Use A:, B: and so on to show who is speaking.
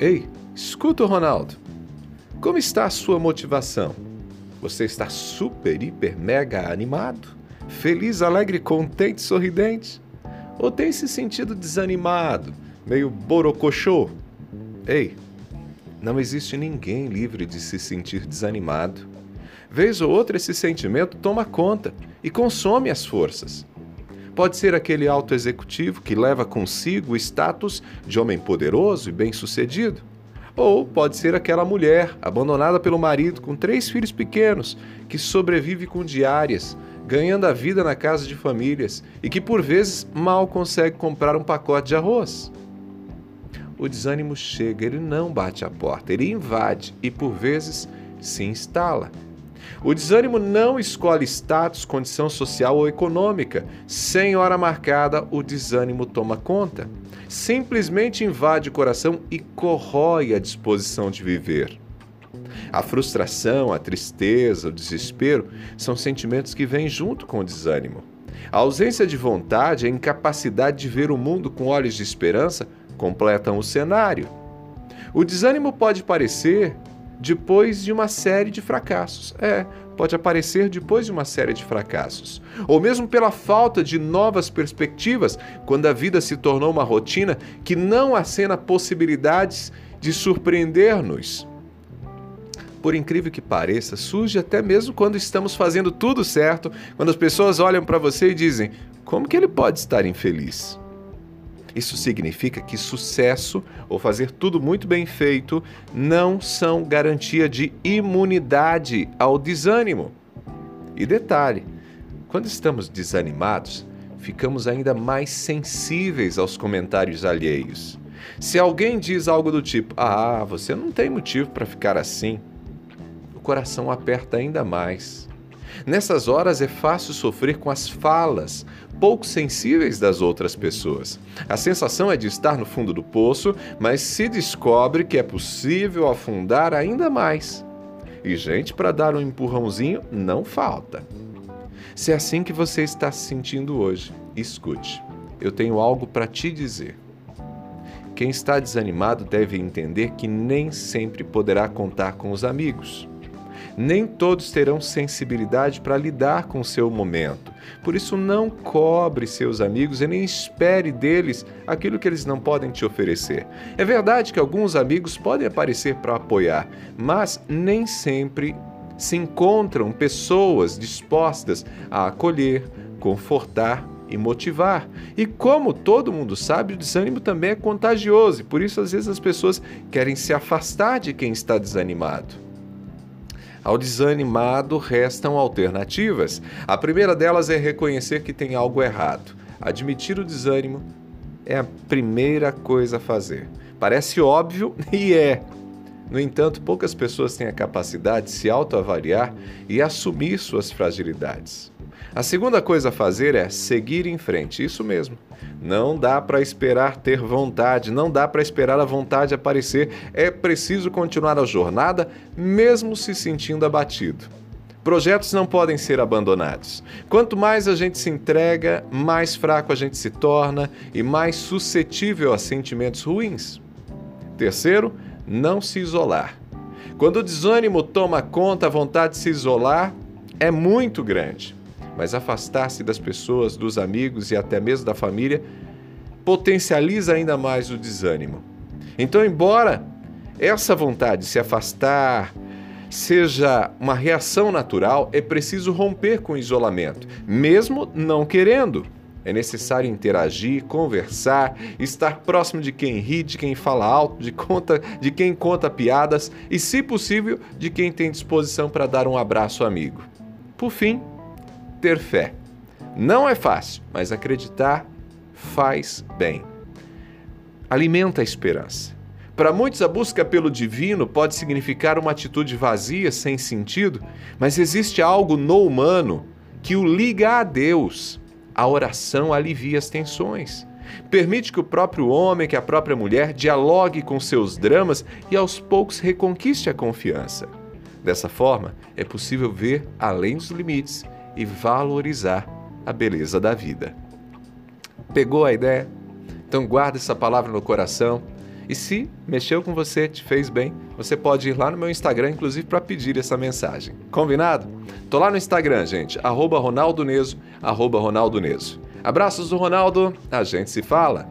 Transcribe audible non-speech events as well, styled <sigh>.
A: Ei, escuta, Ronaldo. Como está a sua motivação? Você está super, hiper, mega animado? Feliz, alegre, contente, sorridente? Ou tem se sentido desanimado, meio borocochô? Ei, não existe ninguém livre de se sentir desanimado. Vez ou outra esse sentimento toma conta e consome as forças. Pode ser aquele alto executivo que leva consigo o status de homem poderoso e bem-sucedido. Ou pode ser aquela mulher abandonada pelo marido com três filhos pequenos que sobrevive com diárias, ganhando a vida na casa de famílias e que por vezes mal consegue comprar um pacote de arroz. O desânimo chega, ele não bate a porta, ele invade e por vezes se instala. O desânimo não escolhe status, condição social ou econômica. Sem hora marcada, o desânimo toma conta. Simplesmente invade o coração e corrói a disposição de viver. A frustração, a tristeza, o desespero são sentimentos que vêm junto com o desânimo. A ausência de vontade, a incapacidade de ver o mundo com olhos de esperança completam o cenário. O desânimo pode parecer depois de uma série de fracassos. É, pode aparecer depois de uma série de fracassos. Ou mesmo pela falta de novas perspectivas, quando a vida se tornou uma rotina que não acena possibilidades de surpreender-nos por incrível que pareça, surge até mesmo quando estamos fazendo tudo certo, quando as pessoas olham para você e dizem: como que ele pode estar infeliz? Isso significa que sucesso ou fazer tudo muito bem feito não são garantia de imunidade ao desânimo. E detalhe: quando estamos desanimados, ficamos ainda mais sensíveis aos comentários alheios. Se alguém diz algo do tipo: Ah, você não tem motivo para ficar assim, coração aperta ainda mais. Nessas horas é fácil sofrer com as falas pouco sensíveis das outras pessoas. A sensação é de estar no fundo do poço, mas se descobre que é possível afundar ainda mais. E gente para dar um empurrãozinho não falta. Se é assim que você está se sentindo hoje, escute. Eu tenho algo para te dizer. Quem está desanimado deve entender que nem sempre poderá contar com os amigos. Nem todos terão sensibilidade para lidar com o seu momento. Por isso, não cobre seus amigos e nem espere deles aquilo que eles não podem te oferecer. É verdade que alguns amigos podem aparecer para apoiar, mas nem sempre se encontram pessoas dispostas a acolher, confortar e motivar. E como todo mundo sabe, o desânimo também é contagioso e por isso às vezes as pessoas querem se afastar de quem está desanimado. Ao desanimado restam alternativas. A primeira delas é reconhecer que tem algo errado. Admitir o desânimo é a primeira coisa a fazer. Parece óbvio <laughs> e é. No entanto, poucas pessoas têm a capacidade de se autoavaliar e assumir suas fragilidades. A segunda coisa a fazer é seguir em frente, isso mesmo. Não dá para esperar ter vontade, não dá para esperar a vontade aparecer. É preciso continuar a jornada, mesmo se sentindo abatido. Projetos não podem ser abandonados. Quanto mais a gente se entrega, mais fraco a gente se torna e mais suscetível a sentimentos ruins. Terceiro, não se isolar. Quando o desânimo toma conta, a vontade de se isolar é muito grande mas afastar-se das pessoas, dos amigos e até mesmo da família potencializa ainda mais o desânimo. Então, embora essa vontade de se afastar seja uma reação natural, é preciso romper com o isolamento, mesmo não querendo. É necessário interagir, conversar, estar próximo de quem ri, de quem fala alto, de, conta, de quem conta piadas e, se possível, de quem tem disposição para dar um abraço amigo. Por fim, ter fé. Não é fácil, mas acreditar faz bem. Alimenta a esperança. Para muitos, a busca pelo divino pode significar uma atitude vazia, sem sentido, mas existe algo no humano que o liga a Deus. A oração alivia as tensões. Permite que o próprio homem, que a própria mulher dialogue com seus dramas e aos poucos reconquiste a confiança. Dessa forma, é possível ver além dos limites e valorizar a beleza da vida. Pegou a ideia? Então guarda essa palavra no coração E se mexeu com você, te fez bem, você pode ir lá no meu Instagram, inclusive, para pedir essa mensagem. Combinado? Tô lá no Instagram, gente, arroba Ronaldo Neso, arroba Ronaldo Neso. Abraços do Ronaldo, a gente se fala.